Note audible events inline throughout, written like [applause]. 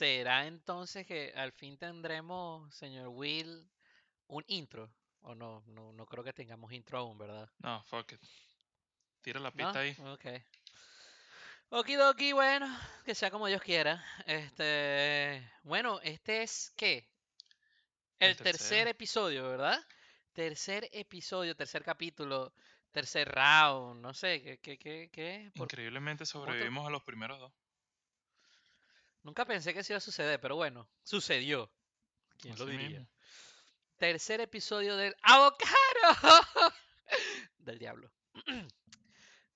¿Será entonces que al fin tendremos, señor Will, un intro? O no, no, no creo que tengamos intro aún, ¿verdad? No, fuck it. Tira la ¿No? pista ahí. Ok. Okidoki, bueno, que sea como Dios quiera. Este, bueno, este es ¿qué? El, El tercer episodio, ¿verdad? Tercer episodio, tercer capítulo, tercer round, no sé, ¿qué, qué, qué, qué? Por- Increíblemente sobrevivimos a los primeros dos. Nunca pensé que eso iba a suceder, pero bueno, sucedió. ¿Quién lo diría? mismo. Tercer episodio del avocado [laughs] del diablo. [clears throat]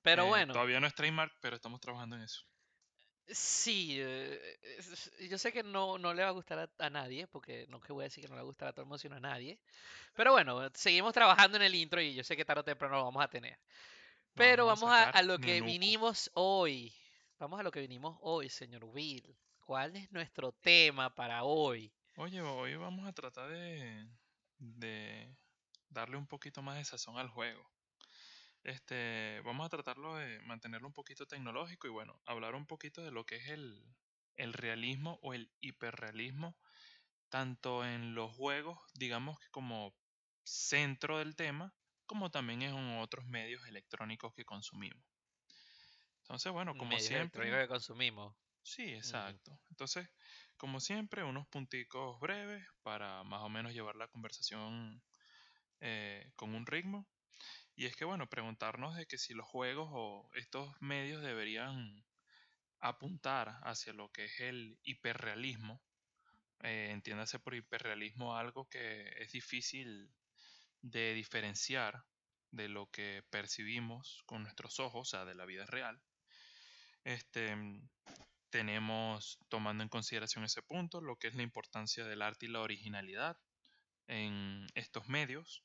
Pero Eh, bueno, Todavía no es trademark, pero estamos trabajando en eso. sí, eh, yo sé que no, no le va a gustar a, a nadie, porque no que voy a decir que no le va a gustar a todo el mundo, sino a nadie. Pero bueno, seguimos trabajando en el intro y yo sé que tarde o temprano lo vamos a tener. Pero vamos a vamos a, lo que vinimos hoy. Vamos a lo que vinimos hoy, señor Will. ¿Cuál es nuestro tema para hoy? Oye, hoy vamos a tratar de, de darle un poquito más de sazón al juego. Este, vamos a tratarlo de mantenerlo un poquito tecnológico y bueno, hablar un poquito de lo que es el, el realismo o el hiperrealismo, tanto en los juegos, digamos que como centro del tema, como también en otros medios electrónicos que consumimos. Entonces, bueno, como Medios siempre, electrónicos que consumimos. Sí, exacto. Entonces, como siempre, unos punticos breves para más o menos llevar la conversación eh, con un ritmo. Y es que, bueno, preguntarnos de que si los juegos o estos medios deberían apuntar hacia lo que es el hiperrealismo. Eh, entiéndase por hiperrealismo algo que es difícil de diferenciar de lo que percibimos con nuestros ojos, o sea, de la vida real. Este, tenemos, tomando en consideración ese punto, lo que es la importancia del arte y la originalidad en estos medios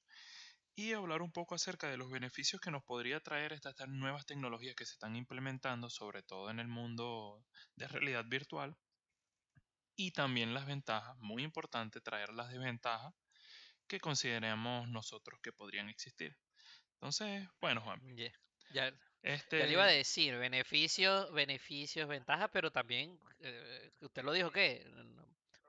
y hablar un poco acerca de los beneficios que nos podría traer estas, nuevas tecnologías que se están implementando, sobre todo en el mundo de realidad virtual, y también las ventajas, muy importante traer las desventajas que consideremos nosotros que podrían existir. Entonces, bueno, Juan, Ye- Ya, este... ya le iba a decir, beneficios, beneficios, ventajas, pero también, eh, usted lo dijo, ¿qué? No,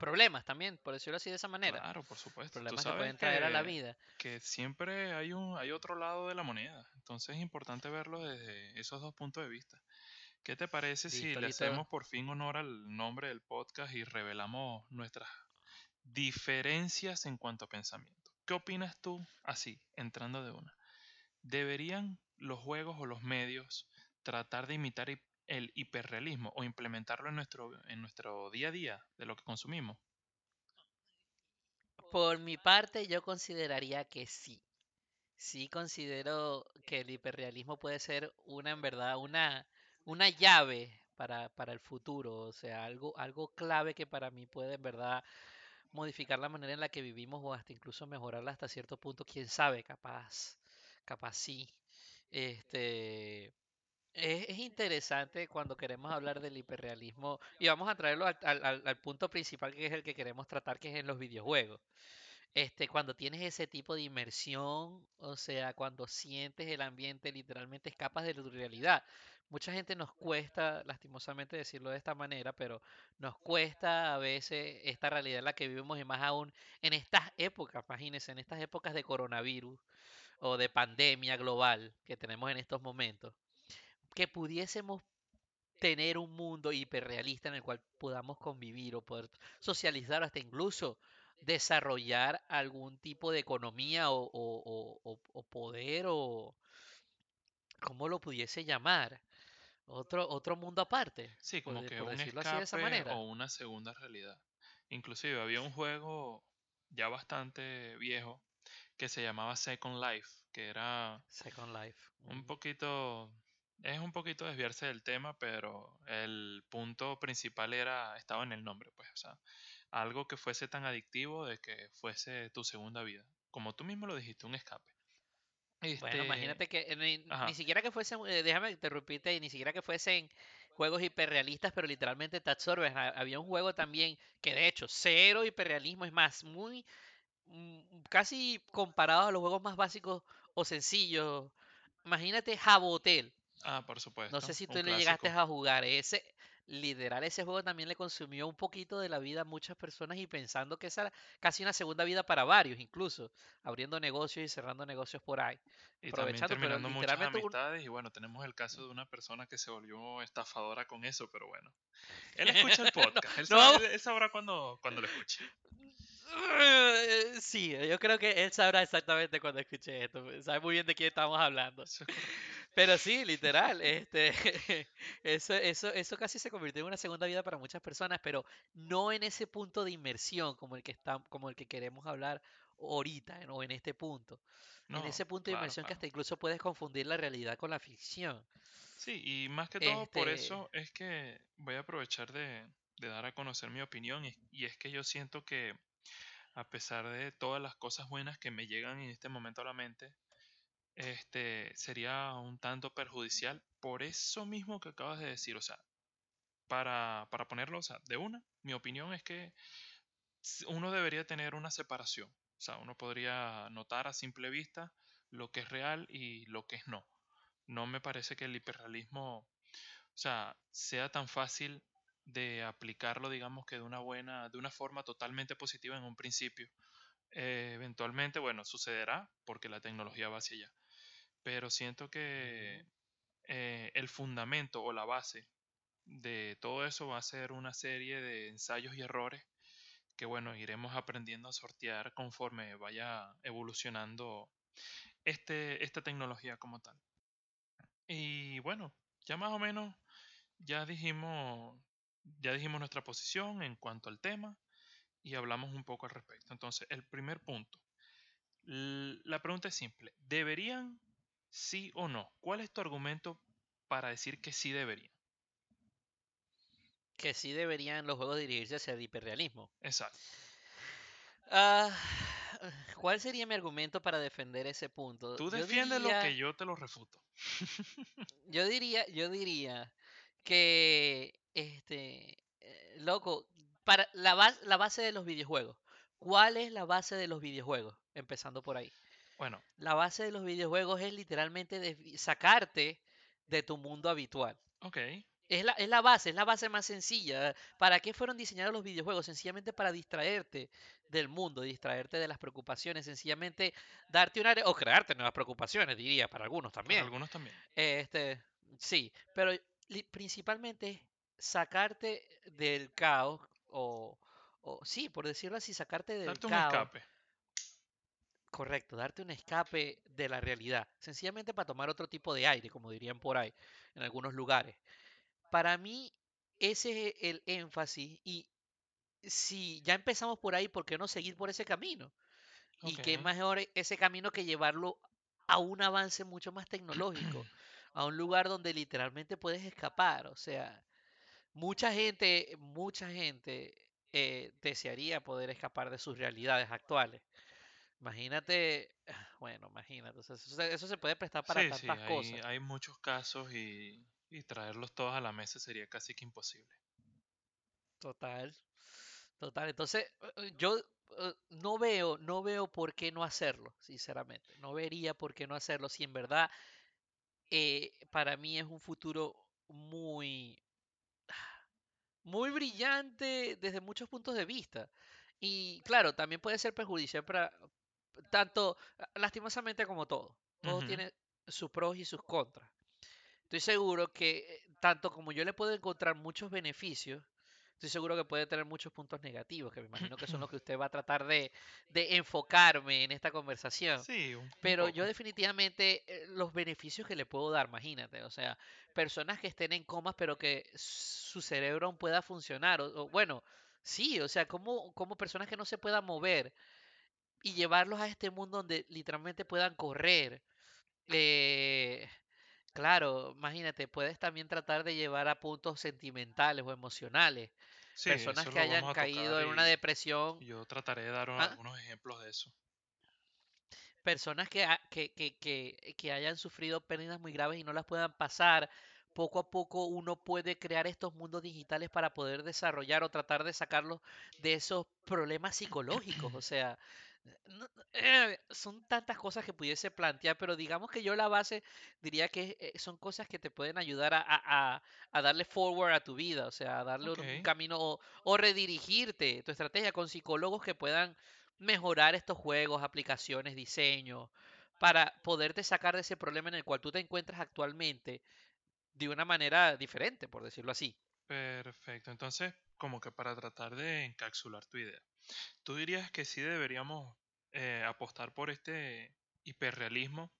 Problemas también, por decirlo así de esa manera. Claro, por supuesto. Problemas que pueden traer a la que, vida. que siempre hay un hay otro lado de la moneda. Entonces es importante verlo desde esos dos puntos de vista. ¿Qué te parece si le listo. hacemos por fin honor al nombre del podcast y revelamos nuestras diferencias en cuanto a pensamiento? ¿Qué opinas tú así, entrando de una? ¿Deberían los juegos o los medios tratar de imitar el hiperrealismo o implementarlo en nuestro, en nuestro día a día de lo que consumimos? Por mi parte, yo consideraría que sí. Sí considero que el hiperrealismo puede ser una, en verdad, una, una llave para, para el futuro. O sea, algo, algo clave que para mí puede, en verdad, modificar la manera en la que vivimos o hasta incluso mejorarla hasta cierto punto. Quién sabe, capaz, capaz sí. Este, es, es interesante cuando queremos hablar del hiperrealismo y vamos a traerlo al, al- al- punto principal que es el que queremos tratar, que es en los videojuegos. Este, cuando tienes ese tipo de inmersión, o sea, cuando sientes el ambiente, literalmente escapas de tu realidad. Mucha gente nos cuesta, lastimosamente decirlo de esta manera, pero nos cuesta a veces esta realidad en la que vivimos y más aún en estas épocas, imagínense, en estas épocas de coronavirus o de pandemia global que tenemos en estos momentos, que pudiésemos tener un mundo hiperrealista en el cual podamos convivir o poder socializar, hasta incluso desarrollar algún tipo de economía o, o- o- o- poder o cómo lo pudiese llamar, otro, otro mundo aparte, Sí, como que por un decirlo así de esa manera. o una segunda realidad. Inclusive había un juego ya bastante viejo que se llamaba Second Life, que era Second Life. un poquito, es un poquito desviarse del tema, pero el punto principal era, estaba en el nombre, pues, o sea, algo que fuese tan adictivo de que fuese tu segunda vida. Como tú mismo lo dijiste, un escape. Bueno, Este, imagínate que eh, ni, ni siquiera que fuesen, eh, déjame interrumpirte, y ni siquiera que fuesen juegos hiperrealistas, pero literalmente te absorbes. Ha- Había un juego también que de hecho, cero hiperrealismo, es más, muy casi comparado a los juegos más básicos o sencillos. Imagínate Jabotel. ah, por No sé supuesto, si tú le llegaste a jugar ese. literal ese juego también le consumió un poquito de la vida a muchas personas y pensando que esa era casi una segunda vida para varios, incluso abriendo negocios y cerrando negocios por ahí. Y también Aprovechando, pero terminando muchas literalmente un- amistades. Y bueno, tenemos el caso de una persona que se volvió estafadora con eso, pero bueno. Él escucha el [laughs] podcast. Él, No. él sabrá cuando, cuando lo escuche. Eh, Sí, yo creo que él sabrá exactamente cuando escuche esto, sabe muy bien de quién estamos hablando. [laughs] Pero sí, literal, este, [laughs] eso, eso, eso casi se convirtió en una segunda vida para muchas personas, pero no en ese punto de inmersión como el que está, como el que queremos hablar ahorita, o en este punto. En No, ese punto de claro, inmersión que claro. hasta incluso puedes confundir la realidad con la ficción. Sí, y más que todo por Este- eso es que voy a aprovechar de, de dar a conocer mi opinión y, y es que yo siento que a pesar de todas las cosas buenas que me llegan en este momento a la mente, este sería un tanto perjudicial por eso mismo que acabas de decir, o sea, para, para ponerlo, o sea, de una, mi opinión es que uno debería tener una separación, o sea, uno podría notar a simple vista lo que es real y lo que es no. No me parece que el hiperrealismo, o sea, sea tan fácil de aplicarlo, digamos que de una buena, de una forma totalmente positiva en un principio. Eh, eventualmente, bueno, sucederá porque la tecnología va hacia allá. Pero siento que eh, el fundamento o la base de todo eso va a ser una serie de ensayos y errores que, bueno, iremos aprendiendo a sortear conforme vaya evolucionando este, esta tecnología como tal. Y bueno, ya más o menos ya dijimos, ya dijimos nuestra posición en cuanto al tema y hablamos un poco al respecto. Entonces, el primer punto. La pregunta es simple. ¿Deberían sí o no? ¿Cuál es tu argumento para decir que sí deberían? Que sí deberían los juegos dirigirse hacia el hiperrealismo. Exacto. Ah, ¿cuál sería mi argumento para defender ese punto? Tú defiendes lo que yo te lo refuto. [laughs] Yo diría, yo diría que, este, eh, loco, para la base, la base de los videojuegos. ¿Cuál es la base de los videojuegos? Empezando por ahí. Bueno, La base de los videojuegos es literalmente sacarte de tu mundo habitual. ok. Es la, es la base, es la base más sencilla. ¿Para qué fueron diseñados los videojuegos? Sencillamente para distraerte del mundo, distraerte de las preocupaciones, sencillamente darte una... o crearte nuevas preocupaciones, diría, para algunos Para también. algunos también. Este, sí, pero principalmente sacarte del caos, o, o sí, por decirlo así, sacarte del Darte un caos. escape. Correcto, darte un escape de la realidad, sencillamente para tomar otro tipo de aire, como dirían por ahí, en algunos lugares. Para mí, ese es el énfasis y si ya empezamos por ahí, ¿por qué no seguir por ese camino? Y qué mejor e- ese camino que llevarlo a un avance mucho más tecnológico, [clears throat] a un lugar donde literalmente puedes escapar. O sea, mucha gente, mucha gente eh, desearía poder escapar de sus realidades actuales. Imagínate, [sighs] bueno, imagínate, o sea, eso, se eso se puede prestar para Sí, sí, tantas hay, cosas. hay muchos casos y, y traerlos todos a la mesa sería casi que imposible. Total, total. Entonces, eh, eh, yo no veo, no veo por qué no hacerlo, sinceramente. No vería por qué no hacerlo si en verdad eh, para mí es un futuro muy, muy brillante desde muchos puntos de vista. Y claro, también puede ser perjudicial para tanto, ah, lastimosamente como todo. Todo tiene sus pros y sus contras. Estoy seguro que eh, tanto como yo le puedo encontrar muchos beneficios, estoy seguro que puede tener muchos puntos negativos, que me imagino que son los que [laughs] usted va a tratar de, de enfocarme en esta conversación. Sí, un, un Pero yo definitivamente eh, los beneficios que le puedo dar, imagínate, o sea, personas que estén en comas pero que su cerebro aún pueda funcionar, o, o bueno, sí, o sea, como, como personas que no se puedan mover y llevarlos a este mundo donde literalmente puedan correr. eh, claro, imagínate, puedes también tratar de llevar a puntos sentimentales o emocionales, Sí, personas que hayan caído en una depresión. yo trataré de dar ¿ah? algunos ejemplos de eso. personas que, que, que, que, que hayan sufrido pérdidas muy graves y no las puedan pasar. Poco a poco uno puede crear estos mundos digitales para poder desarrollar o tratar de sacarlos de esos problemas psicológicos. O sea, no- eh, son tantas cosas que pudiese plantear, pero digamos que yo la base diría que eh, son cosas que te pueden ayudar a, a- a- darle forward a tu vida, o sea, a darle un camino o, o redirigirte tu estrategia con psicólogos que puedan mejorar estos juegos, aplicaciones, diseño, para poderte sacar de ese problema en el cual tú te encuentras actualmente de una manera diferente, por decirlo así. Perfecto. Entonces, como que para tratar de encapsular tu idea, ¿tú dirías que sí deberíamos eh, apostar por este hiperrealismo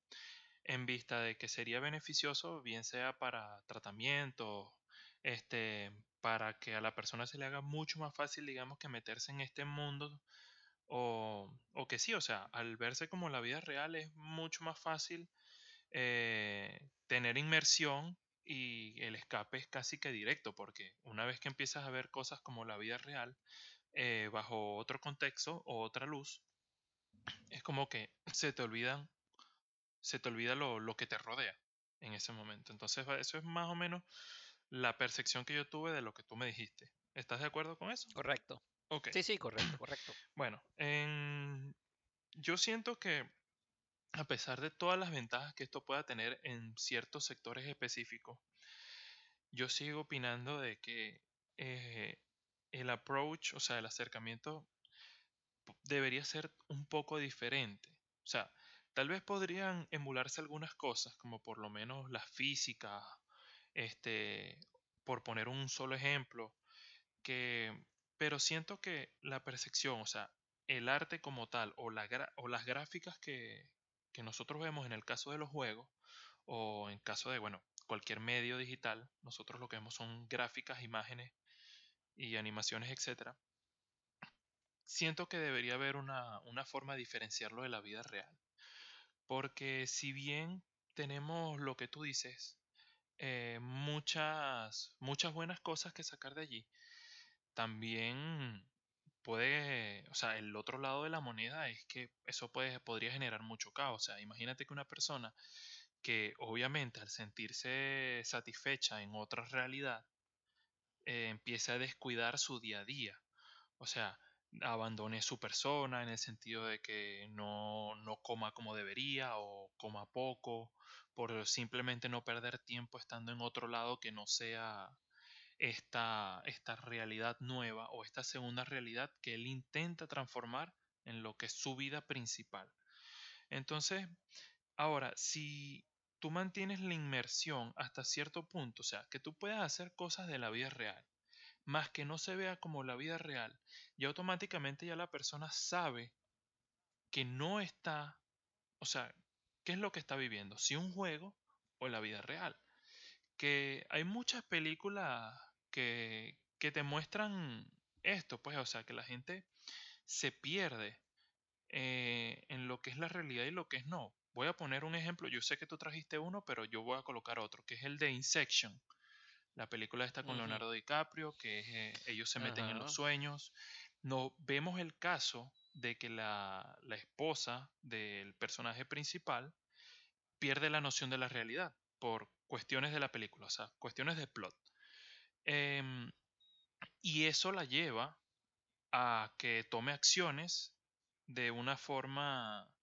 en vista de que sería beneficioso, bien sea para tratamiento, este, para que a la persona se le haga mucho más fácil, digamos, que meterse en este mundo, o, o que sí, o sea, al verse como la vida real es mucho más fácil eh, tener inmersión y el escape es casi que directo, porque una vez que empiezas a ver cosas como la vida real, eh, bajo otro contexto o otra luz, es como que [clears throat] se te olvidan se te olvida lo, lo que te rodea en ese momento. Entonces, eso es más o menos la percepción que yo tuve de lo que tú me dijiste. ¿Estás de acuerdo con eso? Correcto. Ok. Sí, sí, correcto, [clears throat] correcto. Bueno, en- yo siento que a pesar de todas las ventajas que esto pueda tener en ciertos sectores específicos, yo sigo opinando de que eh, el approach, o sea, el acercamiento debería ser un poco diferente. O sea, tal vez podrían emularse algunas cosas, como por lo menos la física, este, por poner un solo ejemplo, que, pero siento que la percepción, o sea, el arte como tal, o las gráficas que, que nosotros vemos en el caso de los juegos, o en caso de, bueno, cualquier medio digital, nosotros lo que vemos son gráficas, imágenes y animaciones, etcétera siento que debería haber una, una forma de diferenciarlo de la vida real. Porque si bien tenemos lo que tú dices, eh, muchas, muchas buenas cosas que sacar de allí, también puede, o sea, el otro lado de la moneda es que eso puede, podría generar mucho caos. O sea, imagínate que una persona que obviamente al sentirse satisfecha en otra realidad, eh, empiece a descuidar su día a día. O sea, abandone su persona en el sentido de que no, no coma como debería o coma poco, por simplemente no perder tiempo estando en otro lado que no sea esta, esta realidad nueva o esta segunda realidad que él intenta transformar en lo que es su vida principal. Entonces, ahora, si tú mantienes la inmersión hasta cierto punto, o sea, que tú puedas hacer cosas de la vida real, más que no se vea como la vida real, y automáticamente ya la persona sabe que no está, o sea, ¿qué es lo que está viviendo? Si un juego o la vida real. Que hay muchas películas que, que te muestran esto, pues, o sea, que la gente se pierde eh, en lo que es la realidad y lo que es no. Voy a poner un ejemplo, yo sé que tú trajiste uno, pero yo voy a colocar otro, que es el de Insection. La película está con Leonardo DiCaprio, que es, eh, ellos se meten en los sueños. No, vemos el caso de que la, la esposa del personaje principal pierde la noción de la realidad por cuestiones de la película, o sea, cuestiones de plot. Em, y eso la lleva a que tome acciones de una forma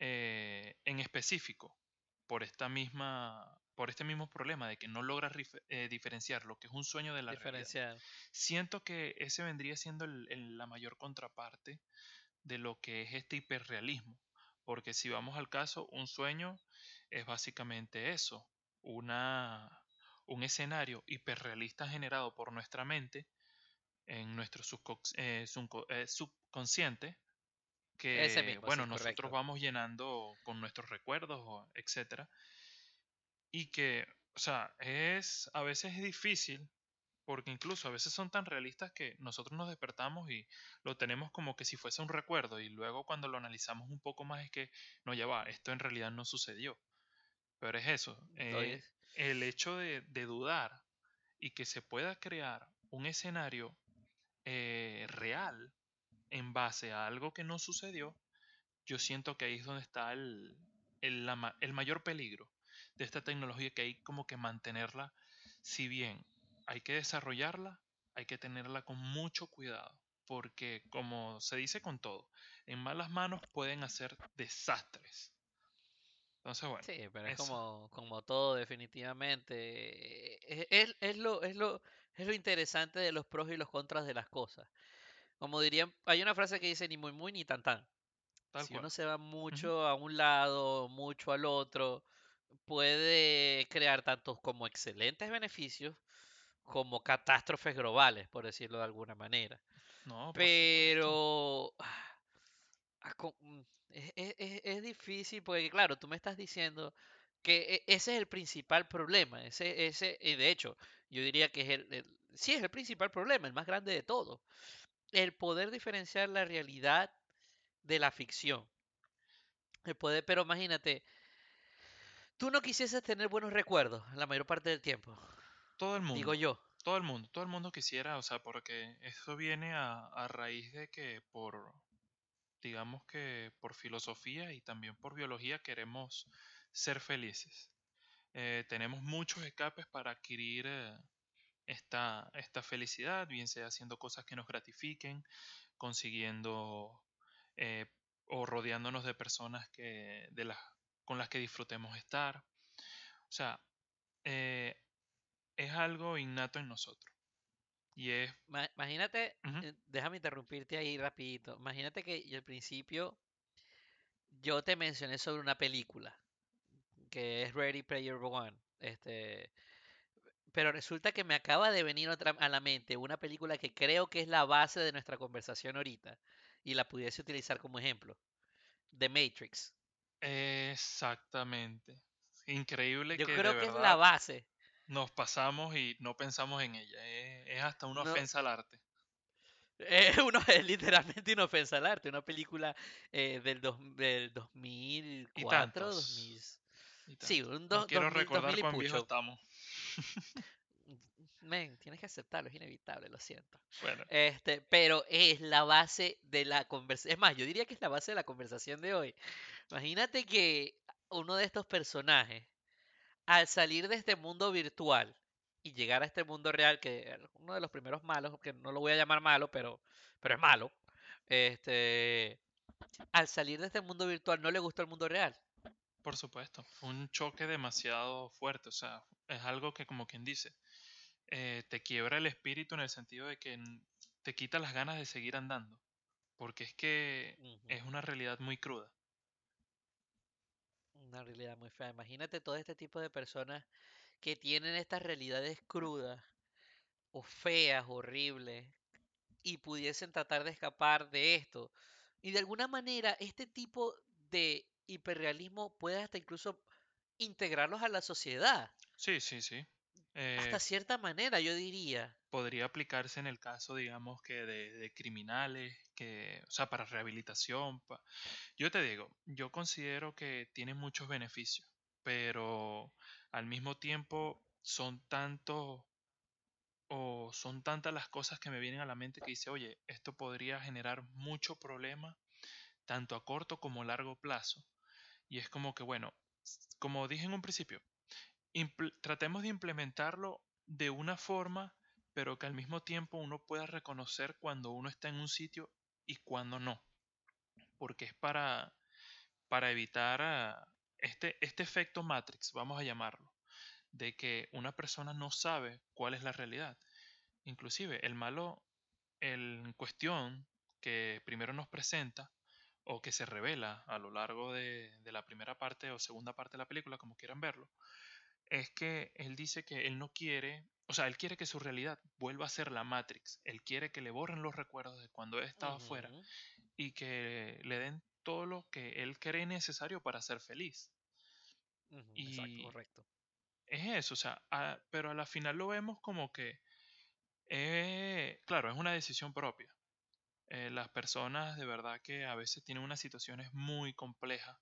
eh, en específico por esta misma por este mismo problema de que no logra rif- eh, diferenciar lo que es un sueño de la realidad. Siento que ese vendría siendo el- el- la mayor contraparte de lo que es este hiperrealismo, porque si vamos al caso, un sueño es básicamente eso, una, un escenario hiperrealista generado por nuestra mente en nuestro eh, eh, subconsciente Ese que, mismo, bueno, sí, nosotros correcto. vamos llenando con nuestros recuerdos, etcétera, y que, o sea, es a veces es difícil porque incluso a veces son tan realistas que nosotros nos despertamos y lo tenemos como que si fuese un recuerdo y luego cuando lo analizamos un poco más es que no, ya va, esto en realidad no sucedió. Pero es eso, eh, el hecho de, dudar y que se pueda crear un escenario eh, real en base a algo que no sucedió, yo siento que ahí es donde está el, el mayor peligro de esta tecnología, que hay como que mantenerla, si bien hay que desarrollarla, hay que tenerla con mucho cuidado. porque como se dice con todo, en malas manos pueden hacer desastres. Entonces, bueno, Sí, pero es como, como todo definitivamente. eh, Es, es lo, es lo, es lo interesante de los pros y los contras de las cosas. Como dirían, hay una frase que dice ni muy muy ni tan tan. Tal Si cual. uno se va mucho a un lado, mucho al otro, puede crear tantos como excelentes beneficios como catástrofes globales, por decirlo de alguna manera. No. Pero ah, co- mm, es, es- es- difícil porque, claro, tú me estás diciendo que e- ese es el principal problema. Ese, ese, y de hecho, yo diría que es el, el- sí es el principal problema, el más grande de todo. El poder diferenciar la realidad de la ficción. El poder, pero imagínate, tú no quisieses tener buenos recuerdos la mayor parte del tiempo, Todo el digo mundo, yo. todo el mundo, todo el mundo quisiera, o sea, porque eso viene a, a raíz de que por, digamos que por filosofía y también por biología queremos ser felices. Eh, tenemos muchos escapes para adquirir eh, esta, esta felicidad, bien sea haciendo cosas que nos gratifiquen, consiguiendo eh, o rodeándonos de personas que, de con las que disfrutemos estar. O sea, es algo innato en nosotros. Imagínate, eh, déjame interrumpirte ahí rapidito. Imagínate que al principio yo te mencioné sobre una película que es Ready Player One. Este, pero resulta que me acaba de venir otra a la mente una película que creo que es la base de nuestra conversación ahorita y la pudiese utilizar como ejemplo. The Matrix. exactamente. Increíble Yo que de creo que es la base. Nos pasamos y no pensamos en ella. Es, es hasta una No, ofensa al arte. es, [laughs] uno, es literalmente una ofensa al arte. Una película eh, del, dos, del Y 2004, 2000. tantos. Y Sí, un No do- quiero 2000, recordar 2000 y cuán viejo estamos. [laughs] Men, tienes que aceptarlo, es inevitable, lo siento. Bueno, Este, pero es la base de la conversación. Es más, yo diría que es la base de la conversación de hoy. Imagínate que uno de estos personajes, al salir de este mundo virtual y llegar a este mundo real, que uno de los primeros malos, que no lo voy a llamar malo, pero, pero es malo, este, al salir de este mundo virtual no le gustó el mundo real. por supuesto. Fue un choque demasiado fuerte. O sea, es algo que como quien dice, eh, te quiebra el espíritu en el sentido de que te quita las ganas de seguir andando. Porque es que es una realidad muy cruda. Una realidad muy fea. Imagínate todo este tipo de personas que tienen estas realidades crudas o feas, horribles, y pudiesen tratar de escapar de esto. Y de alguna manera, este tipo de hiperrealismo puede hasta incluso integrarlos a la sociedad. Sí, sí, sí. Eh, Hasta cierta manera, yo diría. podría aplicarse en el caso, digamos, que de, de criminales, que, o sea, para rehabilitación. pa- Yo te digo, yo considero que tiene muchos beneficios, pero al mismo tiempo son tantos o son tantas las cosas que me vienen a la mente que dice, oye, esto podría generar mucho problema tanto a corto como a largo plazo. Y es como que, bueno, como dije en un principio, tratemos de implementarlo de una forma, pero que al mismo tiempo uno pueda reconocer cuando uno está en un sitio y cuando no, porque es para, para evitar ah, este, este efecto Matrix, vamos a llamarlo, de que una persona no sabe cuál es la realidad. Inclusive el malo en cuestión que primero nos presenta o que se revela a lo largo de, de la primera parte o segunda parte de la película, como quieran verlo, es que él dice que él no quiere, o sea, él quiere que su realidad vuelva a ser la Matrix. Él quiere que le borren los recuerdos de cuando él estaba afuera Ujú, y que le den todo lo que él cree necesario para ser feliz. ujú, exacto, Y correcto. es eso, o sea, a- pero a la final lo vemos como que, eh, claro, es una decisión propia. Eh, las personas de verdad que a veces tienen unas situaciones muy complejas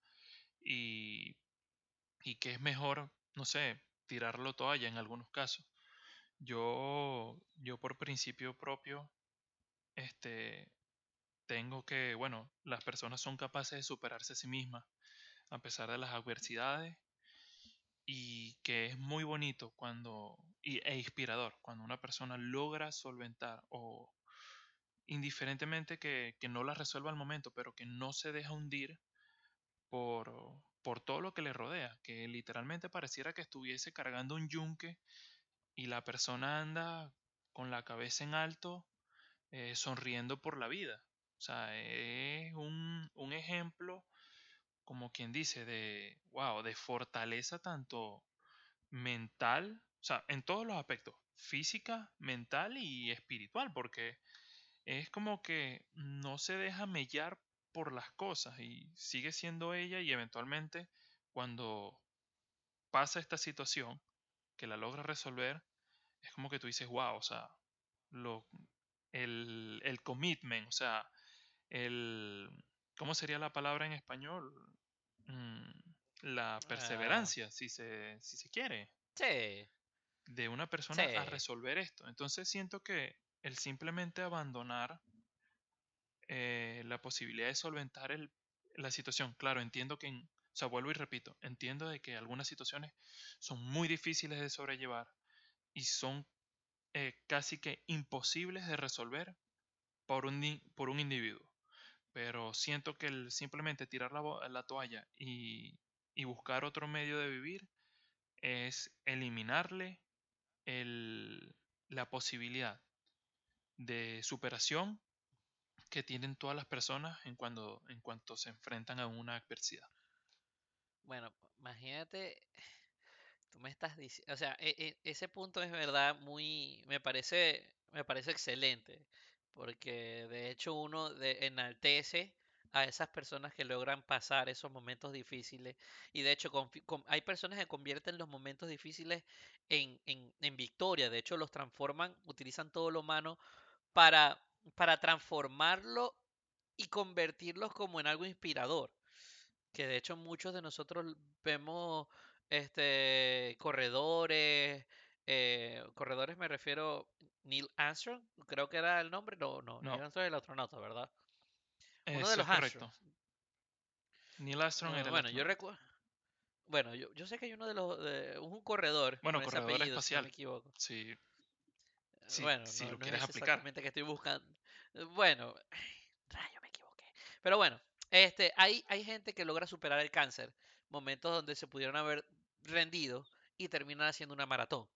y, y que es mejor, no sé, tirarlo toalla en algunos casos. Yo, yo por principio propio, este, tengo que, bueno, las personas son capaces de superarse a sí mismas a pesar de las adversidades y que es muy bonito cuando, y, e inspirador, cuando una persona logra solventar o, indiferentemente que, que no la resuelva al momento, pero que no se deja hundir por, por todo lo que le rodea, que literalmente pareciera que estuviese cargando un yunque y la persona anda con la cabeza en alto, eh, sonriendo por la vida. O sea, es un, un ejemplo, como quien dice, de, wow, de fortaleza tanto mental, o sea, en todos los aspectos, física, mental y espiritual, porque es como que no se deja mellar por las cosas y sigue siendo ella y eventualmente cuando pasa esta situación que la logra resolver, es como que tú dices, wow, o sea, lo, el, el commitment, o sea, el, ¿cómo sería la palabra en español? Mm, la Ah, perseverancia, si se, si se quiere, sí, de una persona a resolver esto. Entonces siento que el simplemente abandonar eh, la posibilidad de solventar la situación, claro, entiendo que, o sea, vuelvo y repito, entiendo de que algunas situaciones son muy difíciles de sobrellevar y son eh, casi que imposibles de resolver por un, por un individuo. Pero siento que simplemente tirar la, la toalla y, y buscar otro medio de vivir es eliminarle el- la posibilidad de superación que tienen todas las personas en, cuando, en cuanto se enfrentan a una adversidad. Bueno, imagínate, tú me estás diciendo, o sea, e- e- ese punto es verdad muy, me parece, me parece excelente, porque de hecho uno enaltece a esas personas que logran pasar esos momentos difíciles y de hecho hay personas que convierten los momentos difíciles en, en, en victoria, de hecho los transforman, utilizan todo lo humano para, para transformarlo y convertirlos como en algo inspirador que de hecho muchos de nosotros vemos este corredores, eh, corredores me refiero Neil Armstrong, creo que era el nombre, no, no, Neil Armstrong es el astronauta, ¿verdad? Uno de los es correcto. Armstrongs. Neil Armstrong era el bueno, yo recuerdo, bueno, yo, yo sé que hay uno de los, de- un corredor Bueno, corredor apellido, si no me espacial, equivoco. si, Eh, Bueno, si no, lo es quieres ese aplicar. exactamente que estoy buscando. Bueno, [sighs] rayo, me equivoqué. Pero bueno, este, hay, hay gente que logra superar el cáncer, momentos donde se pudieron haber rendido y terminan haciendo una maratón.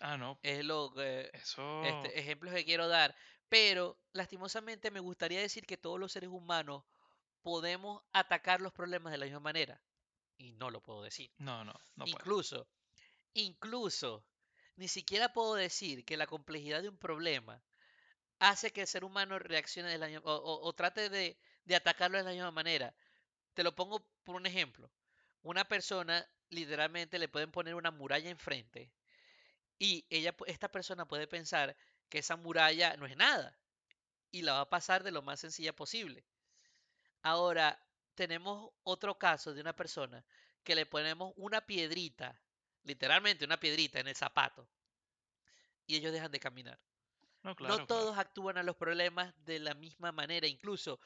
Ah, no, Es lo que, eso, este, ejemplos que quiero dar. Pero lastimosamente me gustaría decir que todos los seres humanos podemos atacar los problemas de la misma manera. Y no lo puedo decir. no, no, no. Incluso, incluso, ni siquiera puedo decir que la complejidad de un problema hace que el ser humano reaccione de la o, o- trate de, de atacarlo de la misma manera. Te lo pongo por un ejemplo. Una persona literalmente le pueden poner una muralla enfrente y ella, esta persona puede pensar que esa muralla no es nada y la va a pasar de lo más sencilla posible. Ahora, tenemos otro caso de una persona que le ponemos una piedrita, literalmente una piedrita en el zapato y ellos dejan de caminar. No, No claro, claro. todos actúan a los problemas de la misma manera, incluso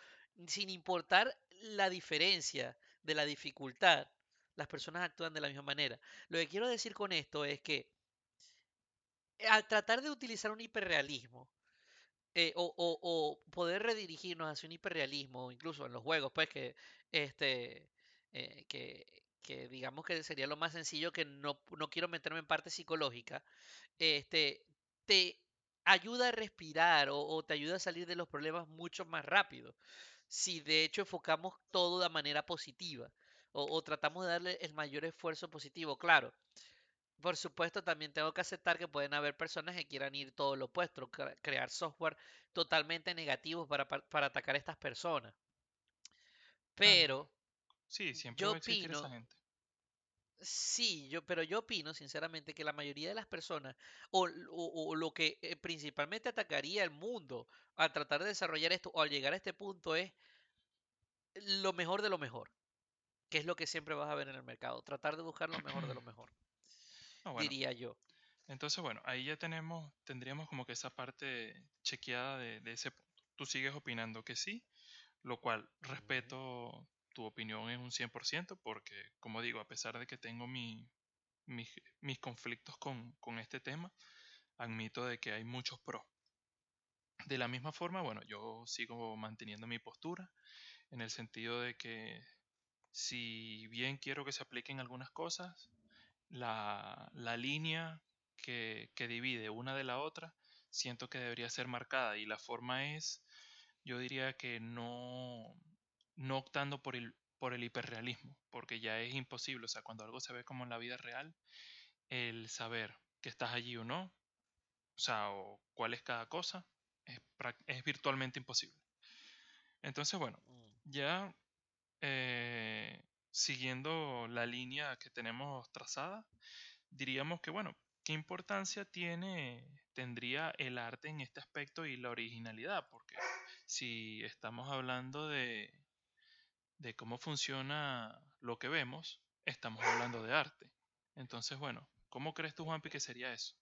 sin importar la diferencia de la dificultad, las personas actúan de la misma manera. Lo que quiero decir con esto es que eh, al tratar de utilizar un hiperrealismo, eh, o, o- o poder redirigirnos hacia un hiperrealismo, incluso en los juegos, pues que este eh, que, que digamos que sería lo más sencillo que no, no quiero meterme en parte psicológica, este, te ayuda a respirar o, o te ayuda a salir de los problemas mucho más rápido. Si de hecho enfocamos todo de manera positiva o, o tratamos de darle el mayor esfuerzo positivo, claro. Por supuesto, también tengo que aceptar que pueden haber personas que quieran ir todo lo opuesto, cre- crear software totalmente negativos para, para, para atacar a estas personas. Pero Sí, siempre yo va a existir esa gente. Sí, yo, pero yo opino sinceramente que la mayoría de las personas, o, o- o lo que eh, principalmente atacaría el mundo al tratar de desarrollar esto o al llegar a este punto es lo mejor de lo mejor, que es lo que siempre vas a ver en el mercado, tratar de buscar lo mejor de lo mejor, [clears throat] No, bueno, diría yo. entonces, bueno, ahí ya tenemos, tendríamos como que esa parte chequeada de, de ese punto. Tú sigues opinando que sí, lo cual respeto tu opinión en un 100% porque, como digo, a pesar de que tengo mi, mis, mis conflictos con, con este tema, admito de que hay muchos pros. De la misma forma, bueno, yo sigo manteniendo mi postura en el sentido de que si bien quiero que se apliquen algunas cosas, la, la línea que, que divide una de la otra siento que debería ser marcada y la forma es, yo diría que no, no optando por el, por el hiperrealismo, porque ya es imposible, o sea, cuando algo se ve como en la vida real, el saber que estás allí o no, o sea, o cuál es cada cosa, es, es virtualmente imposible. Entonces, bueno, Mm. ya eh, siguiendo la línea que tenemos trazada, diríamos que, bueno, ¿qué importancia tiene, tendría el arte en este aspecto y la originalidad? Porque si estamos hablando de, de cómo funciona lo que vemos, estamos hablando de arte. Entonces, bueno, ¿cómo crees tú, Juanpi, que sería eso?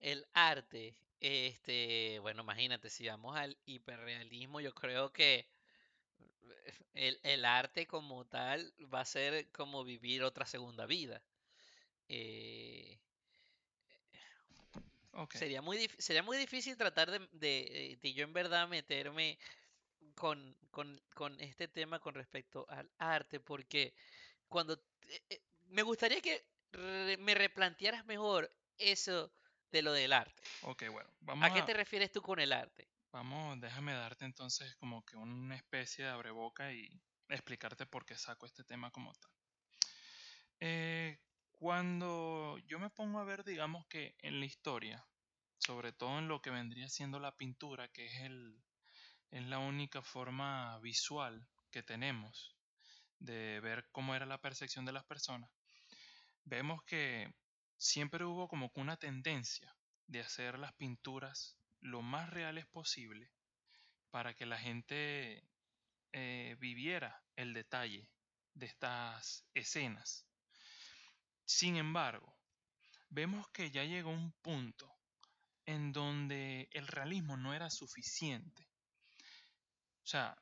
El arte, este, bueno, imagínate, si vamos al hiperrealismo, yo creo que el, el arte como tal va a ser como vivir otra segunda vida. Eh, sería muy, sería muy difícil tratar de, de, de yo en verdad meterme con, con, con este tema con respecto al arte, porque cuando eh, eh, me gustaría que re- me replantearas mejor eso de lo del arte. ok, bueno, ¿A vamos qué a, te refieres tú con el arte? vamos, déjame darte entonces como que una especie de abreboca y explicarte por qué saco este tema como tal. Eh, cuando yo me pongo a ver, digamos que en la historia, sobre todo en lo que vendría siendo la pintura, que es el, es la única forma visual que tenemos de ver cómo era la percepción de las personas, vemos que siempre hubo como una tendencia de hacer las pinturas lo más reales posible para que la gente eh, viviera el detalle de estas escenas. Sin embargo, vemos que ya llegó un punto en donde el realismo no era suficiente. O sea,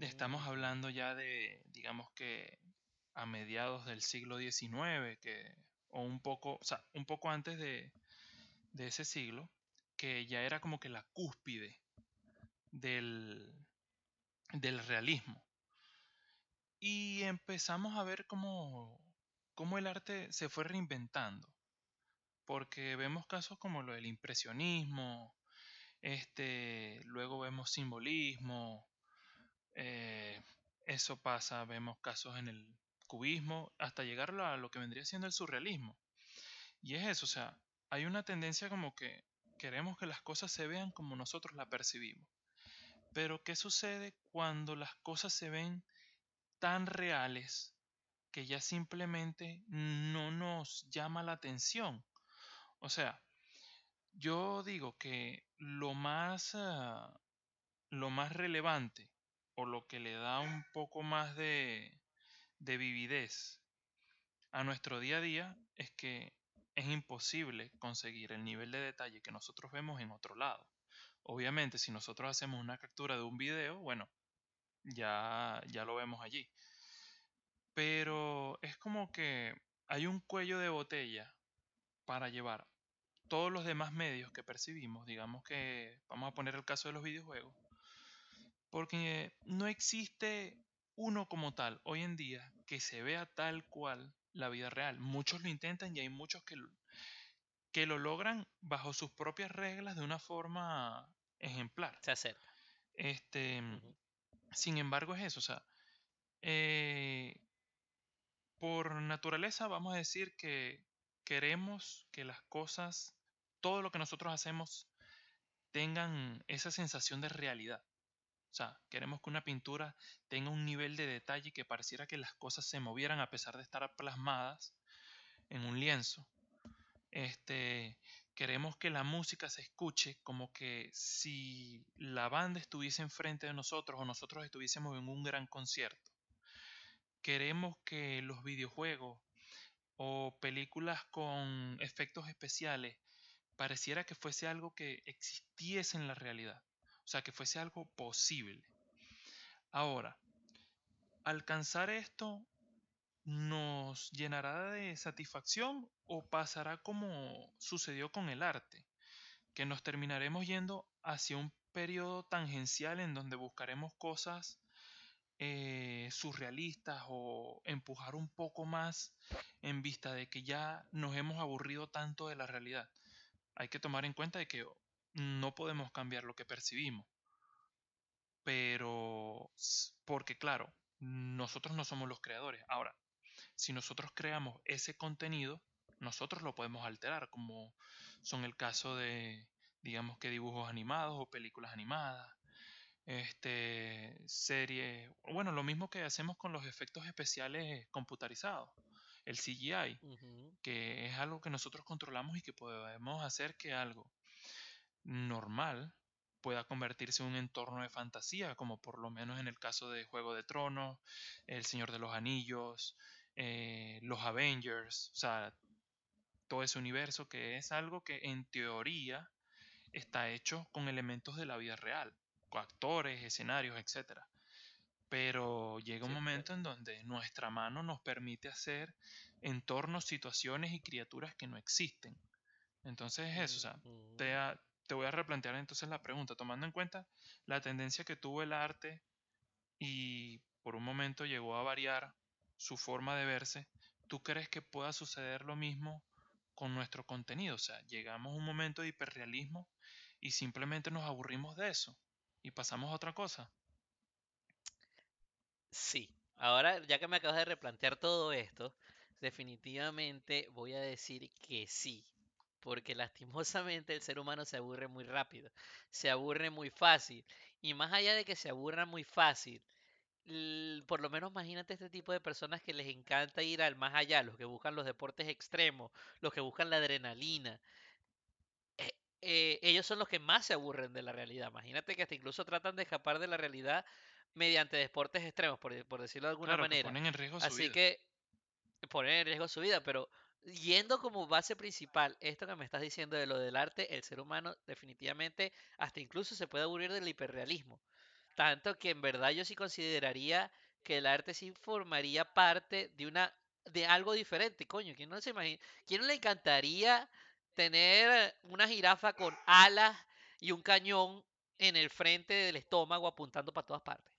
estamos hablando ya de, digamos que a mediados del siglo XIX, que, o un poco, o sea, un poco antes de, de ese siglo, que ya era como que la cúspide del, del realismo. Y empezamos a ver cómo, cómo el arte se fue reinventando, porque vemos casos como lo del impresionismo, este, luego vemos simbolismo, eh, eso pasa, vemos casos en el cubismo, hasta llegar a lo que vendría siendo el surrealismo. Y es eso, o sea, hay una tendencia como que queremos que las cosas se vean como nosotros las percibimos. Pero ¿qué sucede cuando las cosas se ven tan reales que ya simplemente no nos llama la atención? O sea, yo digo que lo más, ah, lo más relevante o lo que le da un poco más de, de vividez a nuestro día a día es que es imposible conseguir el nivel de detalle que nosotros vemos en otro lado. Obviamente, si nosotros hacemos una captura de un video, bueno, ya, ya lo vemos allí. Pero es como que hay un cuello de botella para llevar todos los demás medios que percibimos, digamos que vamos a poner el caso de los videojuegos, porque no existe uno como tal hoy en día que se vea tal cual la vida real. Muchos lo intentan y hay muchos que, lo- que lo logran bajo sus propias reglas de una forma ejemplar. se acerca. Este, sin embargo, es eso, o sea, eh, por naturaleza vamos a decir que queremos que las cosas, todo lo que nosotros hacemos, tengan esa sensación de realidad. O sea, queremos que una pintura tenga un nivel de detalle que pareciera que las cosas se movieran a pesar de estar plasmadas en un lienzo. Este, queremos que la música se escuche como que si la banda estuviese enfrente de nosotros o nosotros estuviésemos en un gran concierto. Queremos que los videojuegos o películas con efectos especiales pareciera que fuese algo que existiese en la realidad. O sea, que fuese algo posible. Ahora, ¿alcanzar esto nos llenará de satisfacción o pasará como sucedió con el arte? que nos terminaremos yendo hacia un periodo tangencial en donde buscaremos cosas eh, surrealistas o empujar un poco más en vista de que ya nos hemos aburrido tanto de la realidad. Hay que tomar en cuenta de que no podemos cambiar lo que percibimos. Pero, porque claro, nosotros no somos los creadores. Ahora, si nosotros creamos ese contenido, nosotros lo podemos alterar, como son el caso de, digamos que dibujos animados o películas animadas, este, series, bueno, lo mismo que hacemos con los efectos especiales computarizados, el CGI, que es algo que nosotros controlamos y que podemos hacer que algo normal pueda convertirse en un entorno de fantasía, como por lo menos en el caso de Juego de Tronos, El Señor de los Anillos, eh, los Avengers, o sea, todo ese universo que es algo que en teoría está hecho con elementos de la vida real, con actores, escenarios, etc. Pero llega un momento en donde nuestra mano nos permite hacer entornos, situaciones y criaturas que no existen. Entonces es eso, o sea, te, te voy a replantear entonces la pregunta, tomando en cuenta la tendencia que tuvo el arte y por un momento llegó a variar su forma de verse, ¿tú crees que pueda suceder lo mismo con nuestro contenido? O sea, llegamos a un momento de hiperrealismo y simplemente nos aburrimos de eso y pasamos a otra cosa. Sí, ahora ya que me acabas de replantear todo esto, definitivamente voy a decir que sí, porque lastimosamente el ser humano se aburre muy rápido, se aburre muy fácil, y más allá de que se aburra muy fácil, por lo menos imagínate este tipo de personas que les encanta ir al más allá, los que buscan los deportes extremos, los que buscan la adrenalina. Eh, eh, ellos son los que más se aburren de la realidad. Imagínate que hasta incluso tratan de escapar de la realidad mediante deportes extremos, por, decirlo de alguna manera. ponen en riesgo su Así que ponen en riesgo su vida, pero yendo como base principal esto que me estás diciendo de lo del arte, el ser humano definitivamente hasta incluso se puede aburrir del hiperrealismo. Tanto que en verdad yo sí consideraría que el arte sí formaría parte de una de algo diferente, coño, ¿quién no se imagina? ¿Quién no le encantaría tener una jirafa con alas y un cañón en el frente del estómago apuntando para todas partes?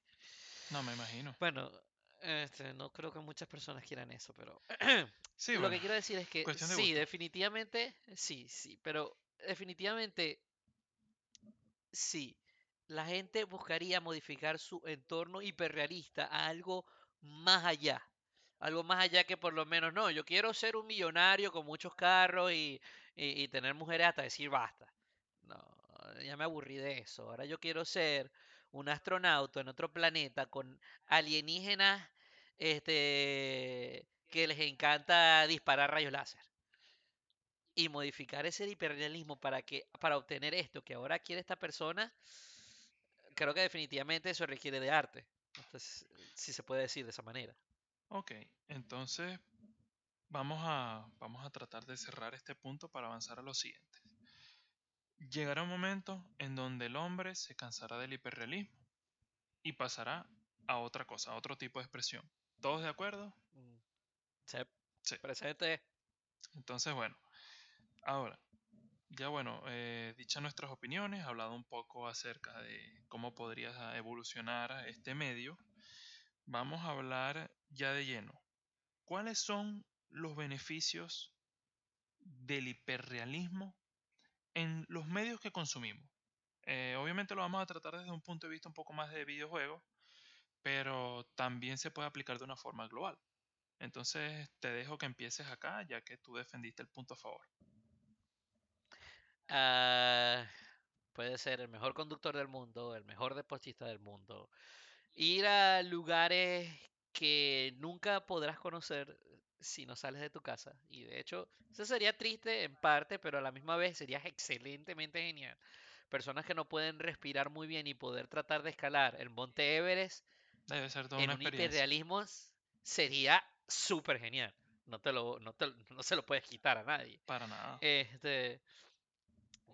No me imagino. Bueno, este, no creo que muchas personas quieran eso, pero [clears throat] lo que quiero decir es que sí, definitivamente, sí, sí, pero definitivamente sí la gente buscaría modificar su entorno hiperrealista a algo más allá. Algo más allá que por lo menos, no, yo quiero ser un millonario con muchos carros y, tener mujeres hasta decir basta. No, ya me aburrí de eso. Ahora yo quiero ser un astronauta en otro planeta con alienígenas este, que les encanta disparar rayos láser. Y modificar ese hiperrealismo para, que, para obtener esto que ahora quiere esta persona creo que definitivamente eso requiere de arte. Si se puede decir de esa manera. Ok, entonces vamos a, vamos a tratar de cerrar este punto para avanzar a lo siguiente. Llegará un momento en donde el hombre se cansará del hiperrealismo y pasará a otra cosa, a otro tipo de expresión. ¿Todos de acuerdo? Mm, sí. sí. Presente. Entonces, bueno, ahora, ya bueno, eh, dichas nuestras opiniones, hablado un poco acerca de cómo podría evolucionar este medio, vamos a hablar ya de lleno. ¿Cuáles son los beneficios del hiperrealismo en los medios que consumimos? Eh, obviamente lo vamos a tratar desde un punto de vista un poco más de videojuegos, pero también se puede aplicar de una forma global. Entonces te dejo que empieces acá, ya que tú defendiste el punto a favor. Ah, puede ser el mejor conductor del mundo, el mejor deportista del mundo. Ir a lugares que nunca podrás conocer si no sales de tu casa. Y de hecho, eso sería triste en parte, pero a la misma vez sería excelentemente genial. Personas que no pueden respirar muy bien y poder tratar de escalar el Monte Everest Debe ser en un hiperrealismo sería súper genial. No, te lo, no, no se lo puedes quitar a nadie. Para nada. Este,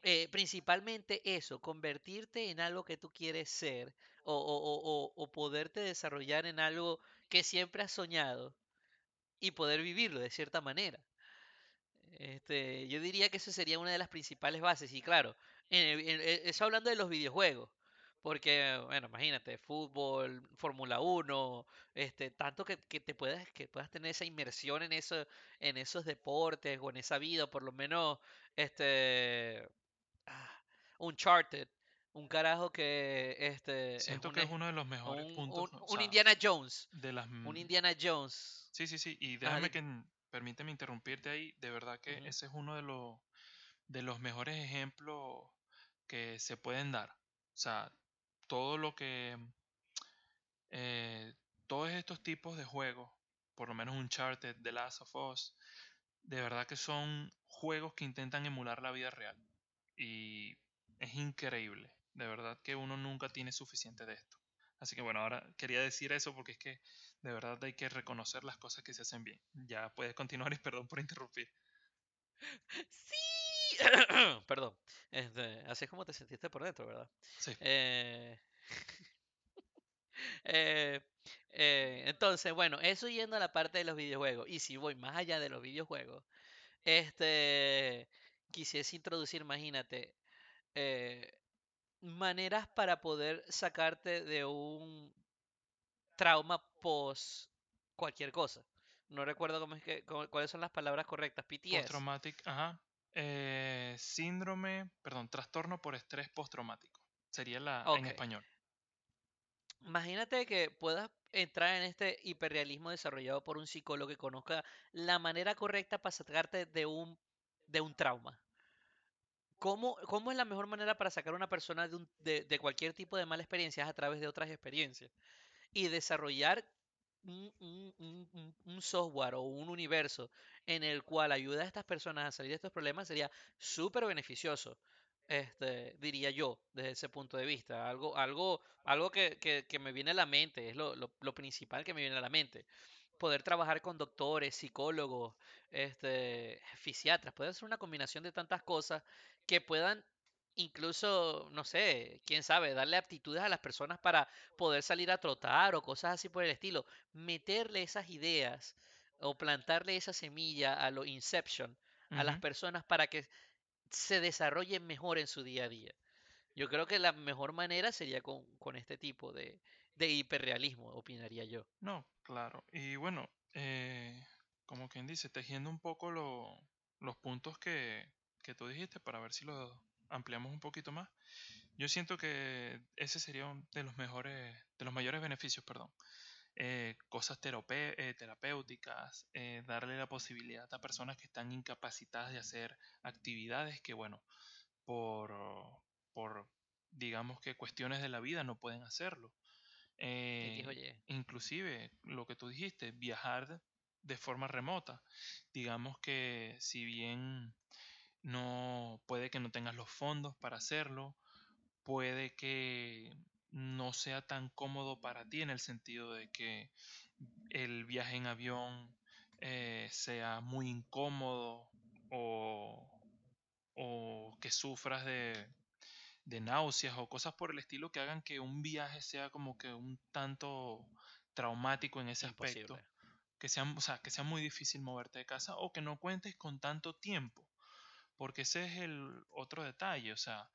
eh, principalmente eso, convertirte en algo que tú quieres ser o, poderte desarrollar en algo que siempre has soñado y poder vivirlo de cierta manera. Este, yo diría que eso sería una de las principales bases. Y claro, en el- en- e- eso hablando de los videojuegos. Porque, bueno, imagínate, fútbol, Fórmula uno este, tanto que, que te puedas, que puedas tener esa inmersión en eso, en esos deportes o en esa vida, por lo menos, este, ah, Uncharted, un carajo que este es Siento un, que es es- uno de los mejores un, puntos, un, o un Indiana Jones, de las... un Indiana Jones. Sí, sí, sí, y Ajá, déjame que, permíteme interrumpirte ahí, de verdad que ese es uno de los, de los mejores ejemplos que se pueden dar. O sea, todo lo que, eh, todos estos tipos de juegos, por lo menos Uncharted, The Last of Us, de verdad que son juegos que intentan emular la vida real. Y es increíble, de verdad que uno nunca tiene suficiente de esto. Así que bueno, ahora quería decir eso porque es que de verdad hay que reconocer las cosas que se hacen bien. Ya puedes continuar y perdón por interrumpir. Sí. [coughs] Perdón. Este, así es como te sentiste por dentro, ¿verdad? Sí, Eh, [laughs] eh, eh, entonces, bueno, eso yendo a la parte de los videojuegos. Y si voy más allá de los videojuegos, este, quisiese introducir, imagínate, eh, maneras para poder sacarte de un trauma post cualquier cosa. No recuerdo cómo es que, cómo- cuáles son las palabras correctas. PTS. postraumatic, ajá. Eh, síndrome, perdón, trastorno por estrés postraumático. Sería la en español. Imagínate que puedas entrar en este hiperrealismo desarrollado por un psicólogo que conozca la manera correcta para sacarte de un, de un trauma. ¿Cómo, cómo es la mejor manera para sacar a una persona de, un- de, de cualquier tipo de mala experiencia a través de otras experiencias? Y desarrollar un, un- un- un- software o un universo en el cual ayuda a estas personas a salir de estos problemas sería súper beneficioso, este, diría yo, desde ese punto de vista. Algo, algo, algo que, que- que me viene a la mente, es lo, lo- lo principal que me viene a la mente. Poder trabajar con doctores, psicólogos, este, fisiatras, puede ser una combinación de tantas cosas que puedan incluso, no sé, quién sabe, darle aptitudes a las personas para poder salir a trotar o cosas así por el estilo, meterle esas ideas o plantarle esa semilla a lo Inception a las personas para que se desarrollen mejor en su día a día. Yo creo que la mejor manera sería con, con este tipo de, de hiperrealismo, opinaría yo. No, claro. Y bueno, eh, como quien dice, tejiendo un poco lo- los puntos que, que tú dijiste para ver si los ampliamos un poquito más. Yo siento que ese sería uno de los mejores, de los mayores beneficios, perdón. Eh, cosas eh, terapéuticas, eh, darle la posibilidad a personas que están incapacitadas de hacer actividades que, bueno, por, por digamos que cuestiones de la vida no pueden hacerlo. Eh, inclusive lo que tú dijiste, viajar de forma remota. Digamos que si bien no puede que no tengas los fondos para hacerlo, puede que no sea tan cómodo para ti en el sentido de que el viaje en avión eh, sea muy incómodo o, o que sufras de, de náuseas o cosas por el estilo que hagan que un viaje sea como que un tanto traumático en ese aspecto, que sea, o sea, que sea muy difícil moverte de casa o que no cuentes con tanto tiempo, porque ese es el otro detalle, o sea,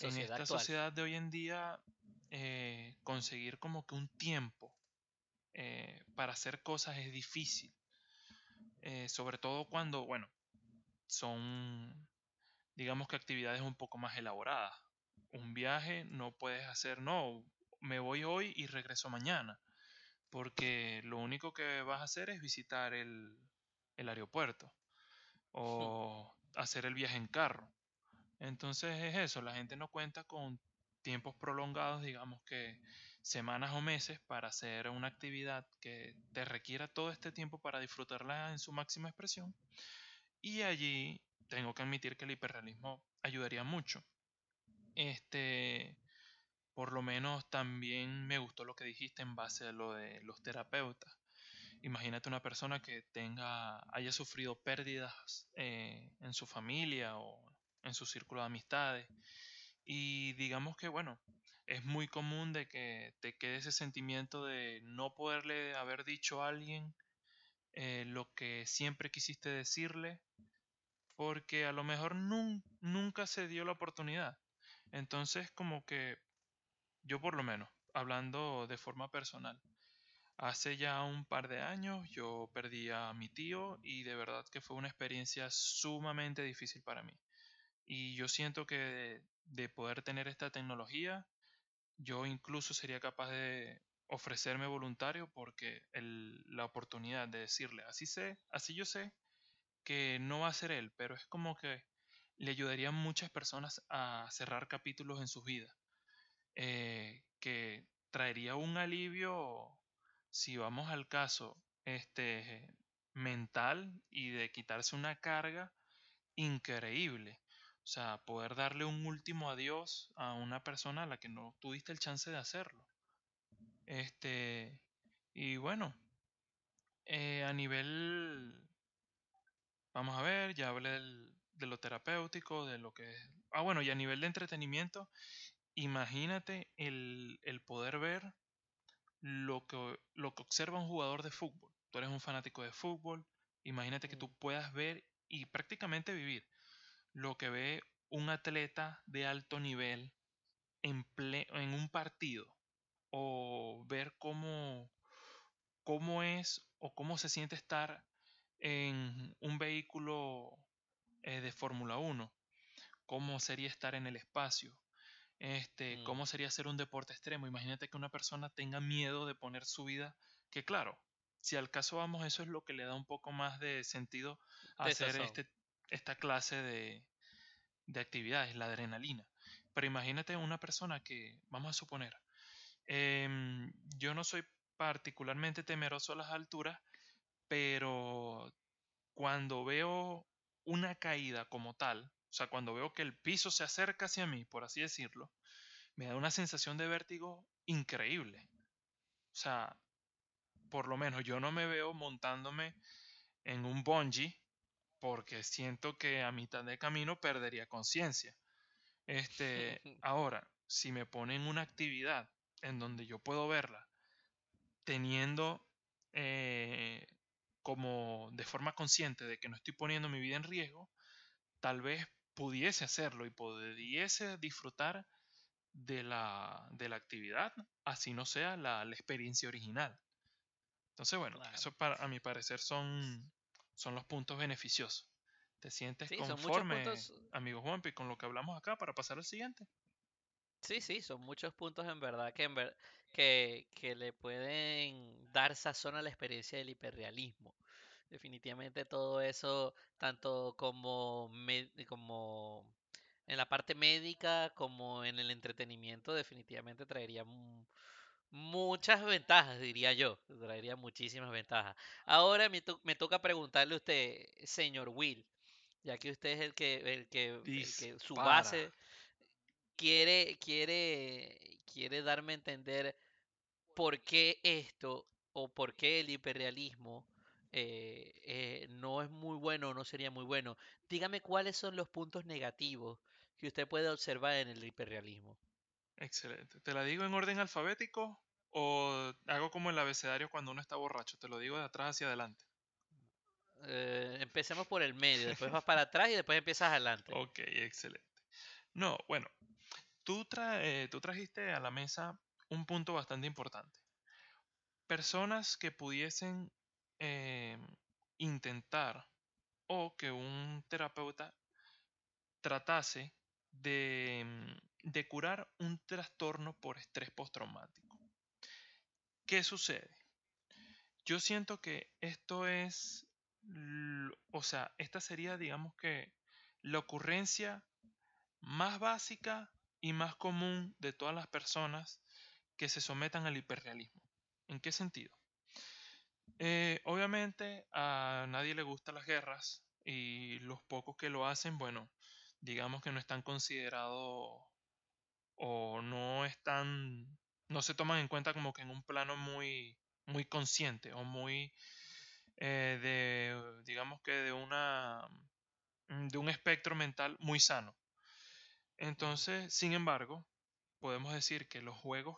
en esta actual. sociedad de hoy en día eh, conseguir como que un tiempo eh, para hacer cosas es difícil, eh, sobre todo cuando, bueno, son, digamos que actividades un poco más elaboradas. Un viaje no puedes hacer, no, me voy hoy y regreso mañana, porque lo único que vas a hacer es visitar el, el aeropuerto o hacer el viaje en carro. Entonces es eso, la gente no cuenta con tiempos prolongados, digamos que semanas o meses para hacer una actividad que te requiera todo este tiempo para disfrutarla en su máxima expresión. Y allí tengo que admitir que el hiperrealismo ayudaría mucho. Este, por lo menos también me gustó lo que dijiste en base a lo de los terapeutas. Imagínate una persona que tenga, haya sufrido pérdidas eh, en su familia o en su círculo de amistades. Y digamos que, bueno, es muy común de que te quede ese sentimiento de no poderle haber dicho a alguien eh, lo que siempre quisiste decirle porque a lo mejor nun- nunca se dio la oportunidad. Entonces, como que yo por lo menos, hablando de forma personal, hace ya un par de años yo perdí a mi tío y de verdad que fue una experiencia sumamente difícil para mí. Y yo siento que de, de poder tener esta tecnología, yo incluso sería capaz de ofrecerme voluntario porque la oportunidad de decirle, así sé, así yo sé que no va a ser él, pero es como que le ayudaría a muchas personas a cerrar capítulos en sus vidas, eh, que traería un alivio, si vamos al caso, este, mental y de quitarse una carga increíble. O sea, poder darle un último adiós a una persona a la que no tuviste el chance de hacerlo. Este, y bueno, eh, a nivel, vamos a ver, ya hablé del- de lo terapéutico, de lo que. Ah, bueno, y a nivel de entretenimiento, imagínate el, el poder ver lo que, lo que observa un jugador de fútbol. Tú eres un fanático de fútbol, imagínate que tú puedas ver y prácticamente vivir lo que ve un atleta de alto nivel en, ple- en un partido o ver cómo, cómo es o cómo se siente estar en un vehículo eh, de Fórmula Uno, cómo sería estar en el espacio, este, mm. cómo sería ser un deporte extremo. Imagínate que una persona tenga miedo de poner su vida, que claro, si al caso vamos, eso es lo que le da un poco más de sentido a De hacer este, esta clase de, de actividades, la adrenalina. Pero imagínate una persona que, vamos a suponer, em, yo no soy particularmente temeroso a las alturas, pero cuando veo una caída como tal, o sea, cuando veo que el piso se acerca hacia mí, por así decirlo, me da una sensación de vértigo increíble. O sea, por lo menos yo no me veo montándome en un bungee porque siento que a mitad de camino perdería conciencia. Este, [laughs] ahora, si me ponen una actividad en donde yo puedo verla teniendo eh, como de forma consciente de que no estoy poniendo mi vida en riesgo, tal vez pudiese hacerlo y pudiese disfrutar de la, de la actividad, así no sea la, la experiencia original. Entonces, bueno, Claro. eso para, a mi parecer son, son los puntos beneficiosos. ¿Te sientes Sí, conforme, puntos. amigo Juanpi, con lo que hablamos acá para pasar al siguiente? Sí, sí, son muchos puntos en verdad que, en ver- que, que le pueden dar sazón a la experiencia del hiperrealismo. Definitivamente todo eso, tanto como, en la parte médica como en el entretenimiento, definitivamente traería mu- muchas ventajas, diría yo. Traería muchísimas ventajas. Ahora me, to- me toca preguntarle a usted, señor Will, ya que usted es el que, el que, el que su base quiere, quiere, quiere darme a entender por qué esto o por qué el hiperrealismo eh, eh, no es muy bueno o no sería muy bueno. Dígame cuáles son los puntos negativos que usted puede observar en el hiperrealismo. Excelente. ¿Te la digo en orden alfabético o hago como el abecedario cuando uno está borracho? Te lo digo de atrás hacia adelante. Eh, empecemos por el medio, después vas para atrás y después empiezas adelante. Ok, excelente. No, bueno, tú, tra- eh, tú trajiste a la mesa un punto bastante importante. Personas que pudiesen eh, intentar o que un terapeuta tratase de, mm, de curar un trastorno por estrés postraumático. ¿Qué sucede? Yo siento que esto es, o sea, esta sería, digamos que, la ocurrencia más básica y más común de todas las personas que se sometan al hiperrealismo. ¿En qué sentido? Eh, obviamente a nadie le gustan las guerras y los pocos que lo hacen, bueno, digamos que no están considerados o no están, no se toman en cuenta como que en un plano muy, muy consciente o muy eh, de, digamos que de una, mm, de un espectro mental muy sano. Entonces, sin embargo, podemos decir que los juegos,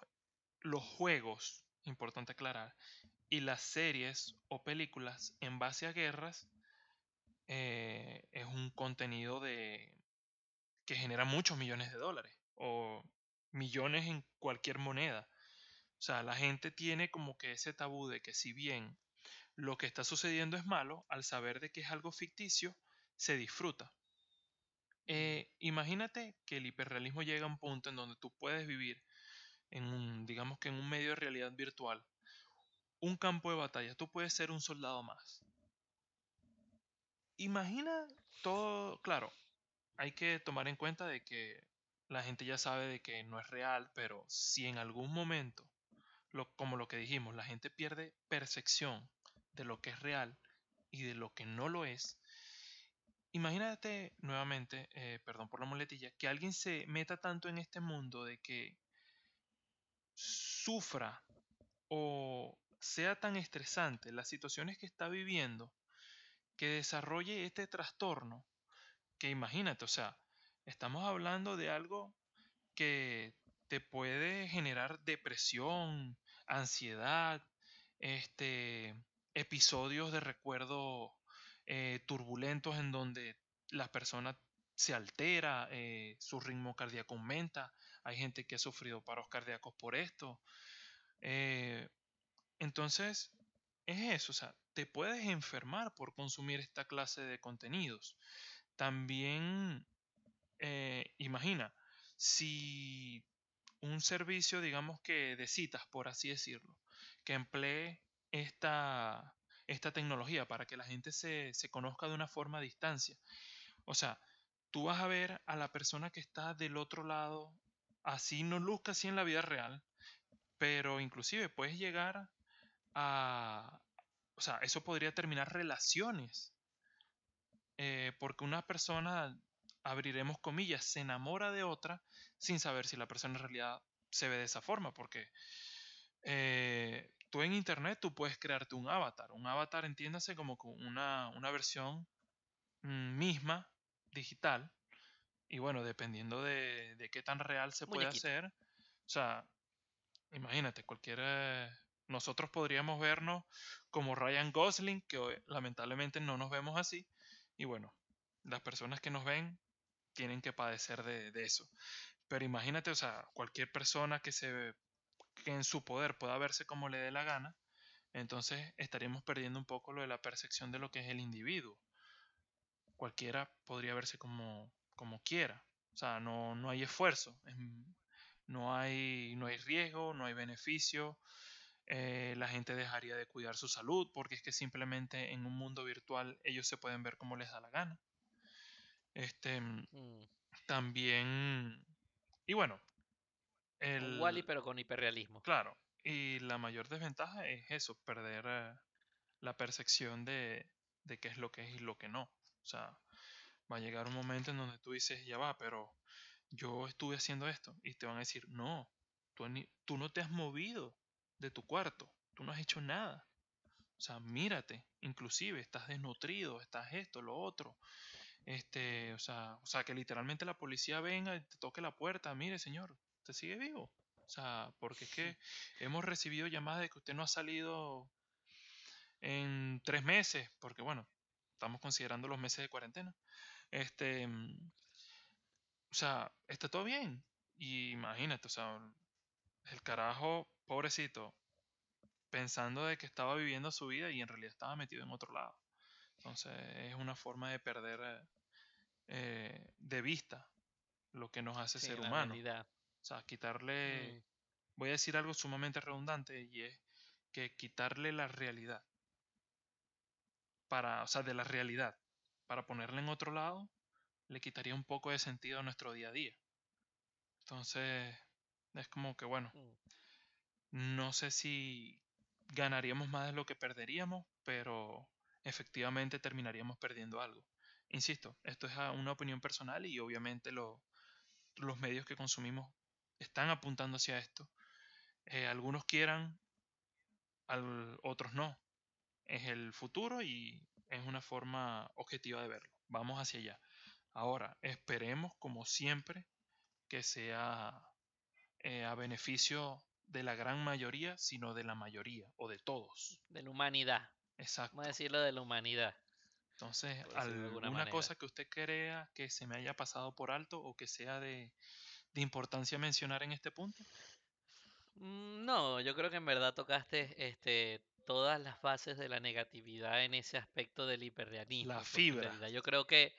los juegos, importante aclarar, y las series o películas en base a guerras eh, es un contenido de que genera muchos millones de dólares o millones en cualquier moneda. O sea, la gente tiene como que ese tabú de que si bien lo que está sucediendo es malo, al saber de que es algo ficticio, se disfruta. Eh, imagínate que el hiperrealismo llega a un punto en donde tú puedes vivir en un, digamos que en un medio de realidad virtual, un campo de batalla, tú puedes ser un soldado más. Imagina todo, claro, hay que tomar en cuenta de que la gente ya sabe de que no es real, pero si en algún momento, como lo que dijimos, la gente pierde percepción de lo que es real y de lo que no lo es, imagínate nuevamente, eh, perdón por la muletilla, que alguien se meta tanto en este mundo de que sufra o sea tan estresante las situaciones que está viviendo que desarrolle este trastorno, que imagínate, o sea, estamos hablando de algo que te puede generar depresión, ansiedad, este, episodios de recuerdo eh, turbulentos en donde la persona se altera, eh, su ritmo cardíaco aumenta, hay gente que ha sufrido paros cardíacos por esto. Eh, entonces, es eso, o sea, te puedes enfermar por consumir esta clase de contenidos. También, imagina, si un servicio, digamos que de citas, por así decirlo, que emplee esta, esta tecnología para que la gente se, se conozca de una forma a distancia. O sea, tú vas a ver a la persona que está del otro lado, así no luzca así en la vida real, pero inclusive puedes llegar a... O sea, eso podría terminar relaciones. Eh, porque una persona, abriremos comillas, se enamora de otra sin saber si la persona en realidad se ve de esa forma, porque eh, tú en internet tú puedes crearte un avatar. Un avatar entiéndase como una, una versión mm, misma, digital. Y bueno, dependiendo de, de qué tan real se puede hacer. O sea, imagínate, cualquiera... Nosotros podríamos vernos como Ryan Gosling, que lamentablemente no nos vemos así. Y bueno, las personas que nos ven tienen que padecer de, de eso. Pero imagínate, o sea, cualquier persona que se que en su poder pueda verse como le dé la gana, entonces estaríamos perdiendo un poco lo de la percepción de lo que es el individuo. Cualquiera podría verse como, como quiera. O sea, no, no hay esfuerzo, no, hay, no hay riesgo, no hay beneficio. Eh, la gente dejaría de cuidar su salud porque es que simplemente en un mundo virtual ellos se pueden ver como les da la gana. Este, mm. También, y bueno, el, Wally, pero con hiperrealismo. Claro, y la mayor desventaja es eso, perder eh, la percepción de, de qué es lo que es y lo que no. O sea, va a llegar un momento en donde tú dices, ya va, pero yo estuve haciendo esto. Y te van a decir, no, tú, tú no te has movido de tu cuarto, tú no has hecho nada. O sea, mírate, inclusive estás desnutrido, estás esto, lo otro. Este, o sea, o sea, que literalmente la policía venga y te toque la puerta, mire señor, usted sigue vivo. O sea, porque es que hemos recibido llamadas de que usted no ha salido en tres meses, porque bueno, estamos considerando los meses de cuarentena. Este, o sea, está todo bien. Y imagínate, o sea, el carajo, pobrecito, pensando de que estaba viviendo su vida y en realidad estaba metido en otro lado. Entonces es una forma de perder eh, de vista lo que nos hace ser humano. O sea, quitarle, mm. voy a decir algo sumamente redundante y es que quitarle la realidad. Para, o sea, de la realidad, para ponerla en otro lado, le quitaría un poco de sentido a nuestro día a día. Entonces, es como que, bueno, mm. No sé si ganaríamos más de lo que perderíamos, pero efectivamente terminaríamos perdiendo algo. Insisto, esto es una opinión personal y obviamente lo, los medios que consumimos están apuntando hacia esto. Eh, algunos quieran, otros no. Es el futuro y es una forma objetiva de verlo. Vamos hacia allá. Ahora, esperemos, como siempre, que sea eh, a beneficio de la gran mayoría, sino de la mayoría o de todos. De la humanidad. Exacto. Vamos a decirlo de la humanidad. Entonces, alguna manera. cosa que usted crea que se me haya pasado por alto o que sea de, de importancia mencionar en este punto. Mm, No, yo creo que en verdad tocaste este, todas las bases de la negatividad en ese aspecto del La hiperrealismo, en fibra. yo creo que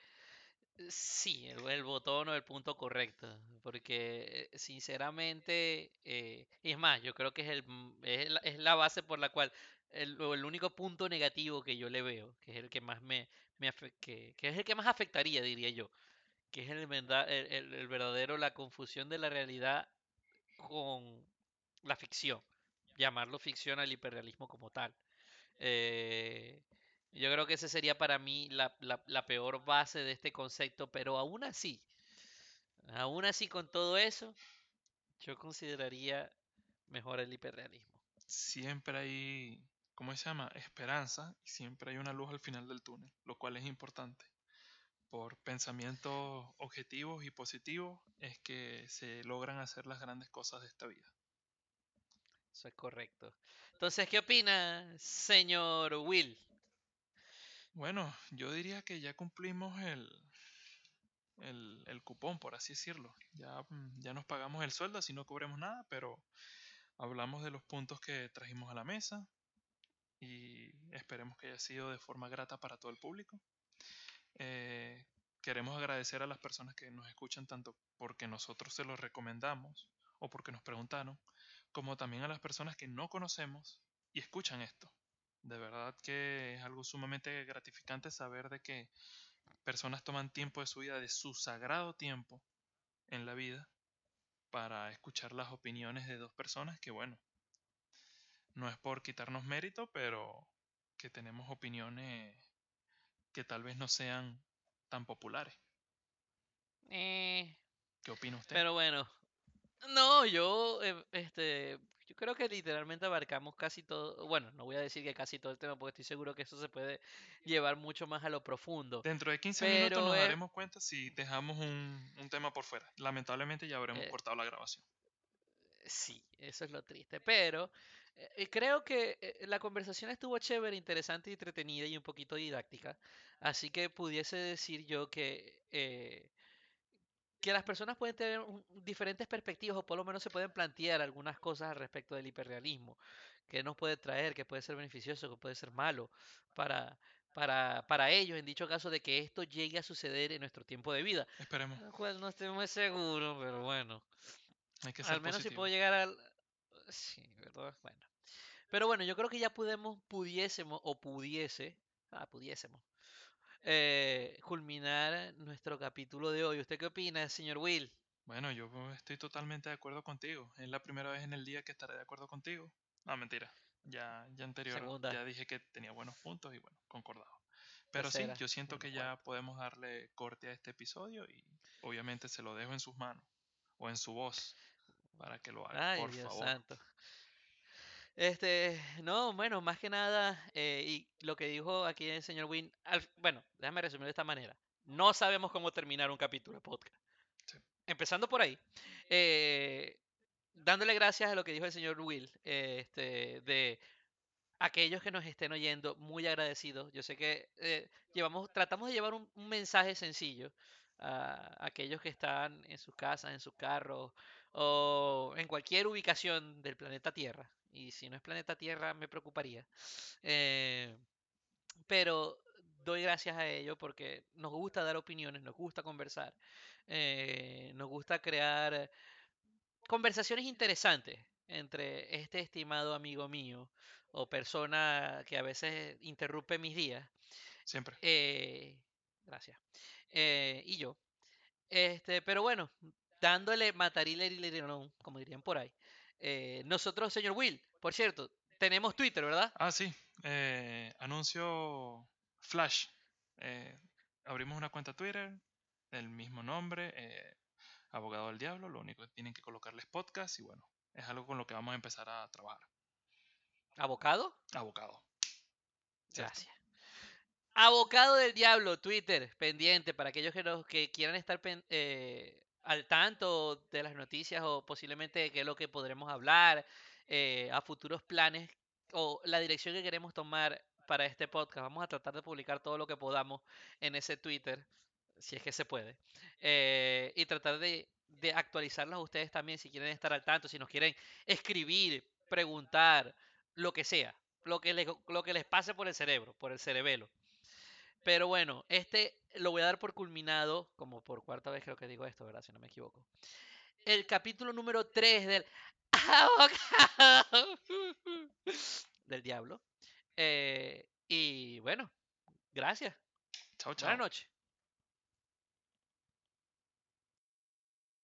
sí, el, botón o el punto correcto, porque eh, sinceramente, eh, es más, yo creo que es, el, m- es, la, es la base por la cual, el, el único punto negativo que yo le veo, que es el que más me, me que, que es el que más afectaría, diría yo, que es el- el verdadero, la confusión de la realidad con la ficción, llamarlo ficción al hiperrealismo como tal. Eh, yo creo que ese sería para mí la, la- la peor base de este concepto, pero aún así, aún así con todo eso, yo consideraría mejor el hiperrealismo. Siempre hay, ¿cómo se llama? Esperanza y siempre hay una luz al final del túnel, lo cual es importante. Por pensamientos objetivos y positivos es que se logran hacer las grandes cosas de esta vida. Eso es correcto. Entonces, ¿qué opina, señor Will? Bueno, yo diría que ya cumplimos el, el, el cupón, por así decirlo. Ya, mm, ya nos pagamos el sueldo, así no cobremos nada, pero hablamos de los puntos que trajimos a la mesa y esperemos que haya sido de forma grata para todo el público. Eh, queremos agradecer a las personas que nos escuchan tanto porque nosotros se los recomendamos o porque nos preguntaron, como también a las personas que no conocemos y escuchan esto. De verdad que es algo sumamente gratificante saber de que personas toman tiempo de su vida, de su sagrado tiempo en la vida, para escuchar las opiniones de dos personas que, bueno, no es por quitarnos mérito, pero que tenemos opiniones que tal vez no sean tan populares. Eh, ¿Qué opina usted? pero bueno, no, yo, eh, este, yo creo que literalmente abarcamos casi todo, bueno, no voy a decir que casi todo el tema, porque estoy seguro que eso se puede llevar mucho más a lo profundo, Dentro de 15 minutos nos es, daremos cuenta si dejamos un, un tema por fuera. Lamentablemente ya habremos eh, cortado la grabación. sí, eso es lo triste, pero eh, eh, creo que la conversación estuvo chévere, interesante, y entretenida y un poquito didáctica, así que pudiese decir yo que eh, que las personas pueden tener un- diferentes perspectivas o por lo menos se pueden plantear algunas cosas al respecto del hiperrealismo, que nos puede traer, que puede ser beneficioso, que puede ser malo para, para, para ellos, en dicho caso de que esto llegue a suceder en nuestro tiempo de vida, Esperemos, lo cual no estoy muy seguro, pero bueno, hay que ser al menos si puedo llegar al... Sí, ¿verdad? Bueno. Pero bueno, yo creo que ya podemos, pudiésemos o pudiese, ah, pudiésemos, eh, culminar nuestro capítulo de hoy. ¿Usted qué opina, señor Will? Bueno, yo estoy totalmente de acuerdo contigo. Es la primera vez en el día que estaré de acuerdo contigo. No, mentira. Ya, ya anterior Segunda. ya dije que tenía buenos puntos y bueno, concordado. Pero sí, Tercera yo siento que ya podemos darle corte a este episodio y obviamente se lo dejo en sus manos o en su voz para que lo haga, Ay, por Dios favor. santo. Este, no, bueno, más que nada, eh, y lo que dijo aquí el señor al- bueno, déjame resumir de esta manera. No sabemos cómo terminar un capítulo de podcast. Sí. Empezando por ahí, eh, dándole gracias a lo que dijo el señor Will, eh, este, de aquellos que nos estén oyendo, muy agradecidos. Yo sé que eh, llevamos, tratamos de llevar un, un mensaje sencillo a aquellos que están en sus casas, en sus carros o en cualquier ubicación del planeta Tierra. Y si no es planeta Tierra, me preocuparía. Eh, pero doy gracias a ellos porque nos gusta dar opiniones, nos gusta conversar, eh, nos gusta crear conversaciones interesantes entre este estimado amigo mío o persona que a veces interrumpe mis días, Siempre. eh, gracias, eh, y yo. Este, pero bueno, dándole matarile como dirían por ahí. Eh, nosotros, señor Will, por cierto, tenemos Twitter, ¿verdad? Ah, sí. eh, anuncio Flash. Eh, abrimos una cuenta Twitter del mismo nombre, Abogado del Diablo. Lo único que tienen que colocarles podcast y bueno, es algo con lo que vamos a empezar a trabajar. ¿Abocado? Abogado. ¿cierto? Gracias. Abocado del Diablo, Twitter, pendiente para aquellos que, nos, que quieran estar pen- eh, al tanto de las noticias o posiblemente de qué es lo que podremos hablar, eh, a futuros planes o la dirección que queremos tomar para este podcast. Vamos a tratar de publicar todo lo que podamos en ese Twitter, si es que se puede. eh, y tratar de, de actualizarlos a ustedes también si quieren estar al tanto, si nos quieren escribir, preguntar, lo que sea, lo que les, lo que les pase por el cerebro, por el cerebelo. Pero bueno, este lo voy a dar por culminado, como por cuarta vez creo que digo esto, ¿verdad? Si no me equivoco. El capítulo número 3 del [laughs] abogado [laughs] del diablo. Eh, y bueno, gracias. Chao, chao. Buenas noches.